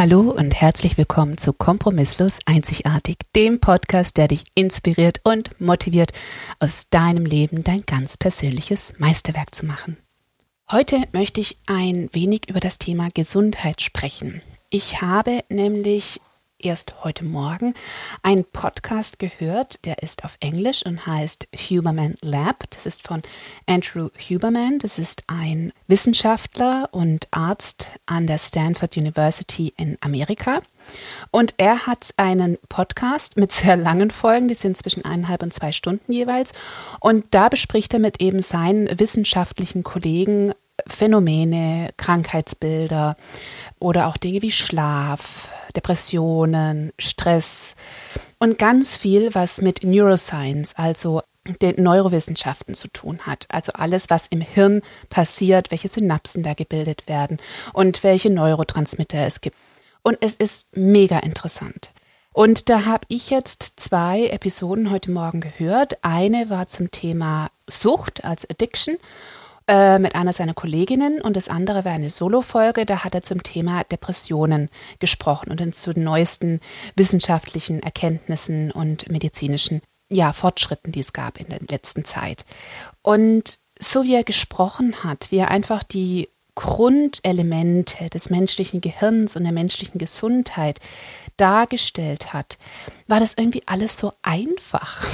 Hallo und herzlich willkommen zu Kompromisslos Einzigartig, dem Podcast, der dich inspiriert und motiviert, aus deinem Leben dein ganz persönliches Meisterwerk zu machen. Heute möchte ich ein wenig über das Thema Gesundheit sprechen. Ich habe nämlich erst heute Morgen einen Podcast gehört, der ist auf Englisch und heißt Huberman Lab. Das ist von Andrew Huberman. Das ist ein Wissenschaftler und Arzt an der Stanford University in Amerika. Und er hat einen Podcast mit sehr langen Folgen, die sind zwischen eineinhalb und zwei Stunden jeweils. Und da bespricht er mit eben seinen wissenschaftlichen Kollegen Phänomene, Krankheitsbilder oder auch Dinge wie Schlaf, Depressionen, Stress und ganz viel, was mit Neuroscience, also den Neurowissenschaften zu tun hat. Also alles, was im Hirn passiert, welche Synapsen da gebildet werden und welche Neurotransmitter es gibt. Und es ist mega interessant. Und da habe ich jetzt zwei Episoden heute Morgen gehört. Eine war zum Thema Sucht als Addiction äh, mit einer seiner Kolleginnen und das andere war eine Solo-Folge, da hat er zum Thema Depressionen gesprochen und zu den neuesten wissenschaftlichen Erkenntnissen und medizinischen ja, Fortschritten, die es gab in der letzten Zeit. Und so wie er gesprochen hat, wie er einfach die Grundelemente des menschlichen Gehirns und der menschlichen Gesundheit dargestellt hat, war das irgendwie alles so einfach.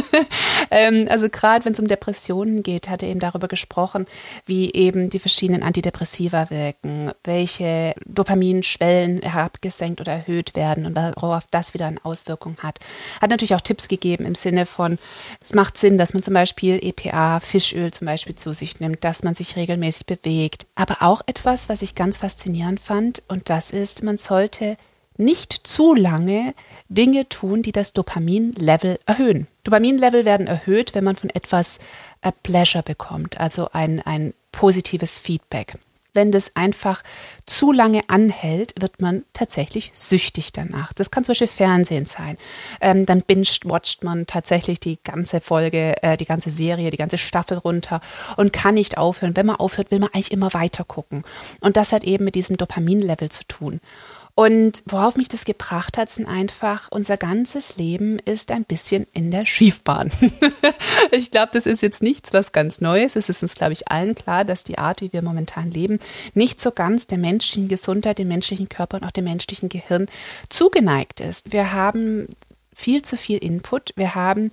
ähm, also gerade wenn es um Depressionen geht, hat er eben darüber gesprochen, wie eben die verschiedenen Antidepressiva wirken, welche Dopaminschwellen herabgesenkt oder erhöht werden und worauf das wieder eine Auswirkung hat. Hat natürlich auch Tipps gegeben im Sinne von, es macht Sinn, dass man zum Beispiel EPA, Fischöl zum Beispiel zu sich nimmt, dass man sich regelmäßig bewegt. Aber auch etwas, was ich ganz faszinierend fand, und das ist, man sollte nicht zu lange Dinge tun, die das Dopamin-Level erhöhen. Dopamin-Level werden erhöht, wenn man von etwas a äh, Pleasure bekommt, also ein, ein positives Feedback. Wenn das einfach zu lange anhält, wird man tatsächlich süchtig danach. Das kann zum Beispiel Fernsehen sein. Ähm, dann binge-watcht man tatsächlich die ganze Folge, äh, die ganze Serie, die ganze Staffel runter und kann nicht aufhören. Wenn man aufhört, will man eigentlich immer weiter gucken. Und das hat eben mit diesem Dopamin-Level zu tun. Und worauf mich das gebracht hat, sind einfach, unser ganzes Leben ist ein bisschen in der Schiefbahn. ich glaube, das ist jetzt nichts, was ganz Neues. Es ist uns, glaube ich, allen klar, dass die Art, wie wir momentan leben, nicht so ganz der menschlichen Gesundheit, dem menschlichen Körper und auch dem menschlichen Gehirn zugeneigt ist. Wir haben viel zu viel Input. Wir haben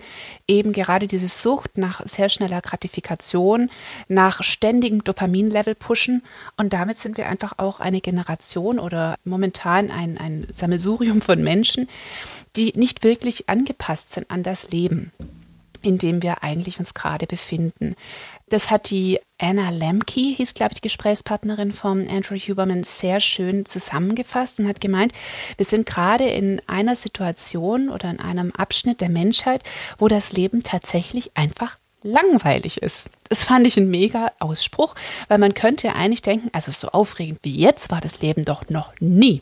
eben gerade diese Sucht nach sehr schneller Gratifikation, nach ständigem Dopaminlevel pushen und damit sind wir einfach auch eine Generation oder momentan ein, ein Sammelsurium von Menschen, die nicht wirklich angepasst sind an das Leben in dem wir eigentlich uns gerade befinden. Das hat die Anna Lemke, hieß glaube ich die Gesprächspartnerin von Andrew Huberman, sehr schön zusammengefasst und hat gemeint, wir sind gerade in einer Situation oder in einem Abschnitt der Menschheit, wo das Leben tatsächlich einfach langweilig ist. Das fand ich ein mega Ausspruch, weil man könnte ja eigentlich denken, also so aufregend wie jetzt war das Leben doch noch nie.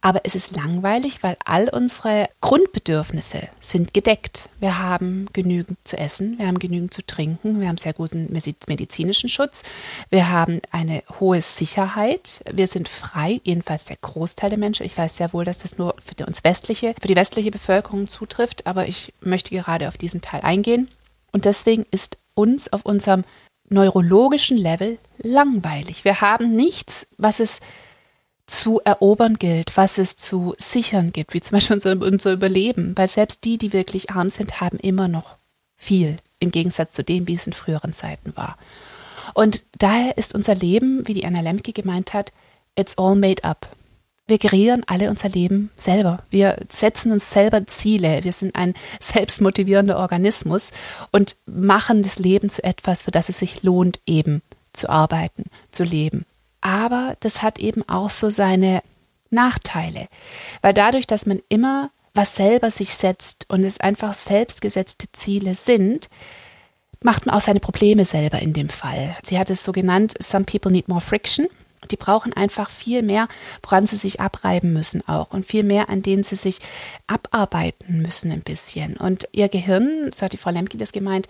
Aber es ist langweilig, weil all unsere Grundbedürfnisse sind gedeckt. Wir haben genügend zu essen, wir haben genügend zu trinken, wir haben sehr guten medizinischen Schutz, wir haben eine hohe Sicherheit, wir sind frei, jedenfalls der Großteil der Menschen. Ich weiß sehr wohl, dass das nur für uns westliche, für die westliche Bevölkerung zutrifft, aber ich möchte gerade auf diesen Teil eingehen. Und deswegen ist uns auf unserem neurologischen Level langweilig. Wir haben nichts, was es zu erobern gilt, was es zu sichern gibt, wie zum Beispiel unser, unser Überleben. Weil selbst die, die wirklich arm sind, haben immer noch viel im Gegensatz zu dem, wie es in früheren Zeiten war. Und daher ist unser Leben, wie die Anna Lemke gemeint hat, it's all made up. Wir kreieren alle unser Leben selber. Wir setzen uns selber Ziele. Wir sind ein selbstmotivierender Organismus und machen das Leben zu etwas, für das es sich lohnt, eben zu arbeiten, zu leben aber das hat eben auch so seine Nachteile, weil dadurch, dass man immer was selber sich setzt und es einfach selbstgesetzte Ziele sind, macht man auch seine Probleme selber in dem Fall. Sie hat es so genannt, some people need more friction. Die brauchen einfach viel mehr, woran sie sich abreiben müssen auch und viel mehr, an denen sie sich abarbeiten müssen ein bisschen. Und ihr Gehirn, so hat die Frau Lemke das gemeint,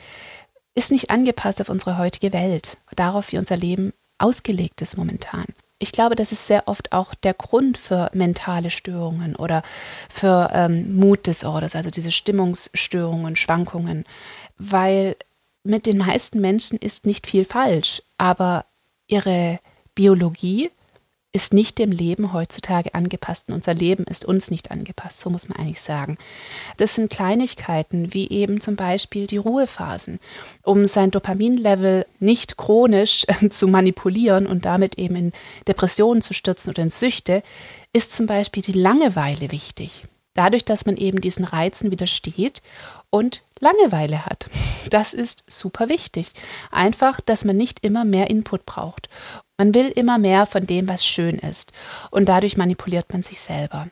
ist nicht angepasst auf unsere heutige Welt, darauf, wie unser Leben ausgelegt ist momentan. ich glaube, das ist sehr oft auch der Grund für mentale Störungen oder für ähm, Mood-Disorders, also diese Stimmungsstörungen, Schwankungen, weil mit den meisten Menschen ist nicht viel falsch, aber ihre Biologie ist nicht dem Leben heutzutage angepasst und unser Leben ist uns nicht angepasst, so muss man eigentlich sagen. Das sind Kleinigkeiten wie eben zum Beispiel die Ruhephasen, um sein Dopaminlevel nicht chronisch zu manipulieren und damit eben in Depressionen zu stürzen oder in Süchte, ist zum Beispiel die Langeweile wichtig. Dadurch, dass man eben diesen Reizen widersteht und Langeweile hat. Das ist super wichtig. Einfach, dass man nicht immer mehr Input braucht. Man will immer mehr von dem, was schön ist. Und dadurch manipuliert man sich selber.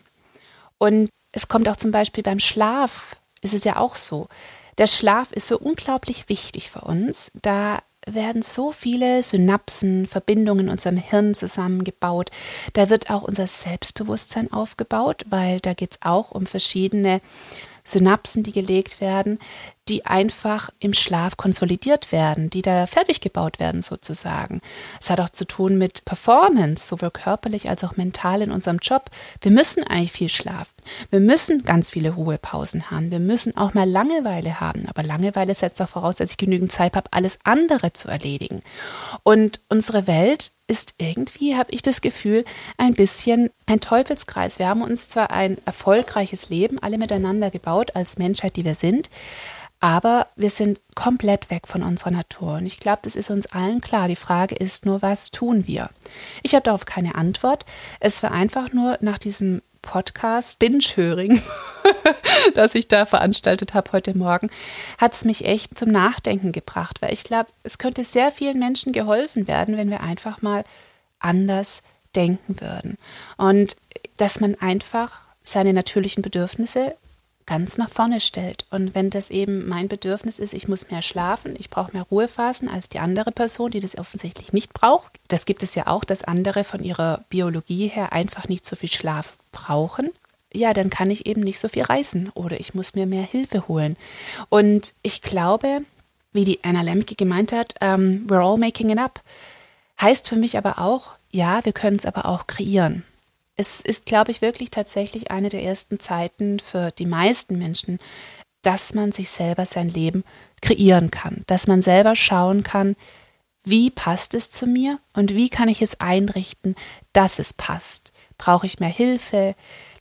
Und es kommt auch zum Beispiel beim Schlaf, ist es ja auch so. Der Schlaf ist so unglaublich wichtig für uns. Da werden so viele Synapsen, Verbindungen in unserem Hirn zusammengebaut. Da wird auch unser Selbstbewusstsein aufgebaut, weil da geht es auch um verschiedene Synapsen, die gelegt werden, die einfach im Schlaf konsolidiert werden, die da fertig gebaut werden sozusagen. Es hat auch zu tun mit Performance, sowohl körperlich als auch mental in unserem Job. Wir müssen eigentlich viel schlafen. Wir müssen ganz viele Ruhepausen haben. Wir müssen auch mal Langeweile haben. Aber Langeweile setzt auch voraus, dass ich genügend Zeit habe, alles andere zu erledigen. Und unsere Welt ist irgendwie, habe ich das Gefühl, ein bisschen ein Teufelskreis. Wir haben uns zwar ein erfolgreiches Leben alle miteinander gebaut als Menschheit, die wir sind, aber wir sind komplett weg von unserer Natur. Und ich glaube, das ist uns allen klar. Die Frage ist nur, was tun wir? Ich habe darauf keine Antwort. Es war einfach nur nach diesem Podcast Binge-Höring, das ich da veranstaltet habe heute Morgen, hat es mich echt zum Nachdenken gebracht, weil ich glaube, es könnte sehr vielen Menschen geholfen werden, wenn wir einfach mal anders denken würden. Und dass man einfach seine natürlichen Bedürfnisse ganz nach vorne stellt. Und wenn das eben mein Bedürfnis ist, ich muss mehr schlafen, ich brauche mehr Ruhephasen als die andere Person, die das offensichtlich nicht braucht. Das gibt es ja auch, dass andere von ihrer Biologie her einfach nicht so viel Schlaf brauchen. Ja, dann kann ich eben nicht so viel reisen oder ich muss mir mehr Hilfe holen. Und ich glaube, wie die Anna Lemke gemeint hat, um, ähm, we're all making it up. Heißt für mich aber auch, ja, wir können es aber auch kreieren es ist, glaube ich, wirklich tatsächlich eine der ersten Zeiten für die meisten Menschen, dass man sich selber sein Leben kreieren kann, dass man selber schauen kann, wie passt es zu mir und wie kann ich es einrichten, dass es passt. Brauche ich mehr Hilfe?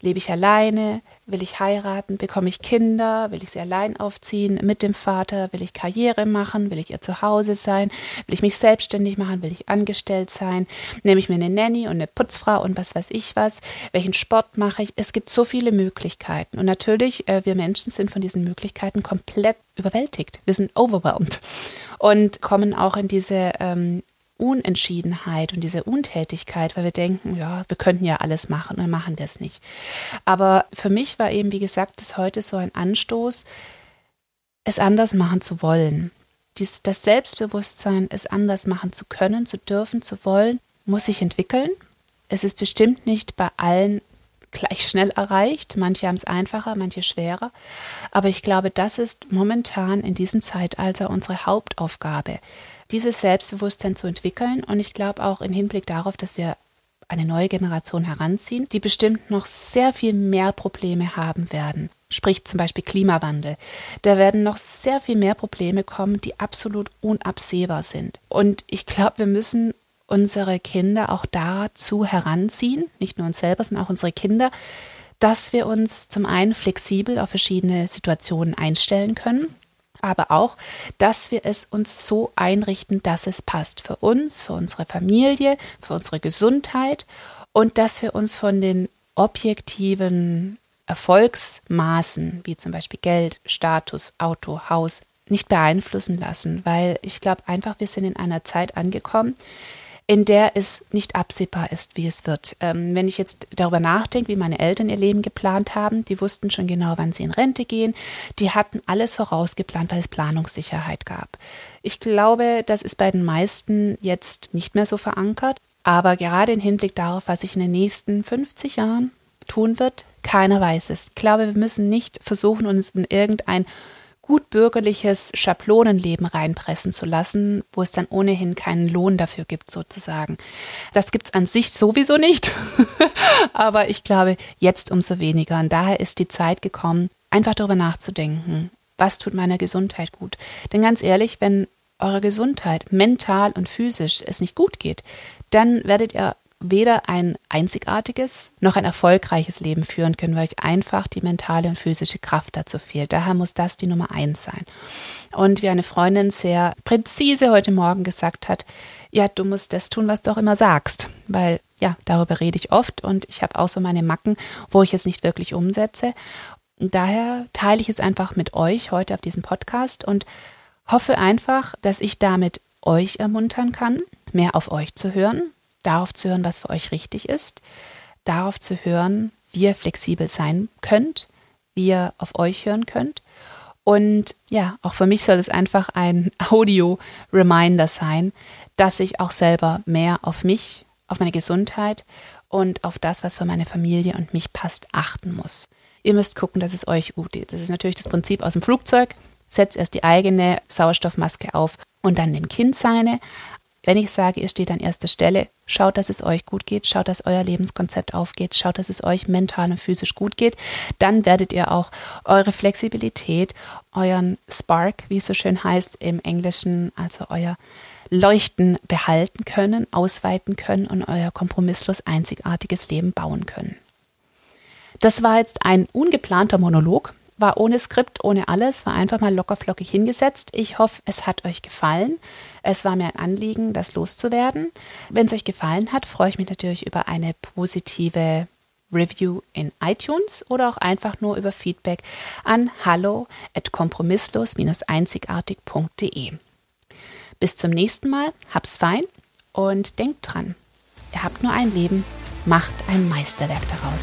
Lebe ich alleine? Will ich heiraten? Bekomme ich Kinder? Will ich sie allein aufziehen mit dem Vater? Will ich Karriere machen? Will ich ihr zu Hause sein? Will ich mich selbstständig machen? Will ich angestellt sein? Nehme ich mir eine Nanny und eine Putzfrau und was weiß ich was? Welchen Sport mache ich? Es gibt so viele Möglichkeiten. Und natürlich, äh, wir Menschen sind von diesen Möglichkeiten komplett überwältigt. Wir sind overwhelmed und kommen auch in diese ähm, Unentschiedenheit und diese Untätigkeit, weil wir denken, ja, wir könnten ja alles machen und dann machen wir es nicht. Aber für mich war eben, wie gesagt, das heute so ein Anstoß, es anders machen zu wollen. Dies, das Selbstbewusstsein, es anders machen zu können, zu dürfen, zu wollen, muss sich entwickeln. Es ist bestimmt nicht bei allen gleich schnell erreicht. Manche haben es einfacher, manche schwerer. Aber ich glaube, das ist momentan in diesem Zeitalter unsere Hauptaufgabe, dieses Selbstbewusstsein zu entwickeln. Und ich glaube auch im Hinblick darauf, dass wir eine neue Generation heranziehen, die bestimmt noch sehr viel mehr Probleme haben werden. Sprich zum Beispiel Klimawandel. Da werden noch sehr viel mehr Probleme kommen, die absolut unabsehbar sind. Und ich glaube, wir müssen unsere Kinder auch dazu heranziehen, nicht nur uns selber, sondern auch unsere Kinder, dass wir uns zum einen flexibel auf verschiedene Situationen einstellen können aber auch, dass wir es uns so einrichten, dass es passt für uns, für unsere Familie, für unsere Gesundheit und dass wir uns von den objektiven Erfolgsmaßen, wie zum Beispiel Geld, Status, Auto, Haus, nicht beeinflussen lassen, weil ich glaube einfach, wir sind in einer Zeit angekommen, in der es nicht absehbar ist, wie es wird. Ähm, wenn ich jetzt darüber nachdenke, wie meine Eltern ihr Leben geplant haben, die wussten schon genau, wann sie in Rente gehen. Die hatten alles vorausgeplant, weil es Planungssicherheit gab. Ich glaube, das ist bei den meisten jetzt nicht mehr so verankert. Aber gerade im Hinblick darauf, was sich in den nächsten 50 Jahren tun wird, keiner weiß es. Ich glaube, wir müssen nicht versuchen, uns in irgendein gut bürgerliches Schablonenleben reinpressen zu lassen, wo es dann ohnehin keinen Lohn dafür gibt, sozusagen. Das gibt es an sich sowieso nicht, aber ich glaube, jetzt umso weniger. Und daher ist die Zeit gekommen, einfach darüber nachzudenken, was tut meiner Gesundheit gut. Denn ganz ehrlich, wenn eurer Gesundheit mental und physisch es nicht gut geht, dann werdet ihr weder ein einzigartiges noch ein erfolgreiches Leben führen können, weil euch einfach die mentale und physische Kraft dazu fehlt. Daher muss das die Nummer eins sein. Und wie eine Freundin sehr präzise heute Morgen gesagt hat, ja, du musst das tun, was du auch immer sagst, weil ja, darüber rede ich oft und ich habe auch so meine Macken, wo ich es nicht wirklich umsetze. Daher teile ich es einfach mit euch heute auf diesem Podcast und hoffe einfach, dass ich damit euch ermuntern kann, mehr auf euch zu hören, darauf zu hören, was für euch richtig ist, darauf zu hören, wie ihr flexibel sein könnt, wie ihr auf euch hören könnt. Und ja, auch für mich soll es einfach ein Audio-Reminder sein, dass ich auch selber mehr auf mich, auf meine Gesundheit und auf das, was für meine Familie und mich passt, achten muss. Ihr müsst gucken, dass es euch gut geht. Das ist natürlich das Prinzip aus dem Flugzeug. Setzt erst die eigene Sauerstoffmaske auf und dann dem Kind seine. Wenn ich sage, ihr steht an erster Stelle, schaut, dass es euch gut geht, schaut, dass euer Lebenskonzept aufgeht, schaut, dass es euch mental und physisch gut geht, dann werdet ihr auch eure Flexibilität, euren Spark, wie es so schön heißt im Englischen, also euer Leuchten behalten können, ausweiten können und euer kompromisslos einzigartiges Leben bauen können. Das war jetzt ein ungeplanter Monolog, war ohne Skript, ohne alles, war einfach mal lockerflockig hingesetzt. Ich hoffe, es hat euch gefallen. Es war mir ein Anliegen, das loszuwerden. Wenn es euch gefallen hat, freue ich mich natürlich über eine positive Review in iTunes oder auch einfach nur über Feedback an hallo at kompromisslos-einzigartig.de. Bis zum nächsten Mal, hab's fein und denkt dran, ihr habt nur ein Leben, macht ein Meisterwerk daraus.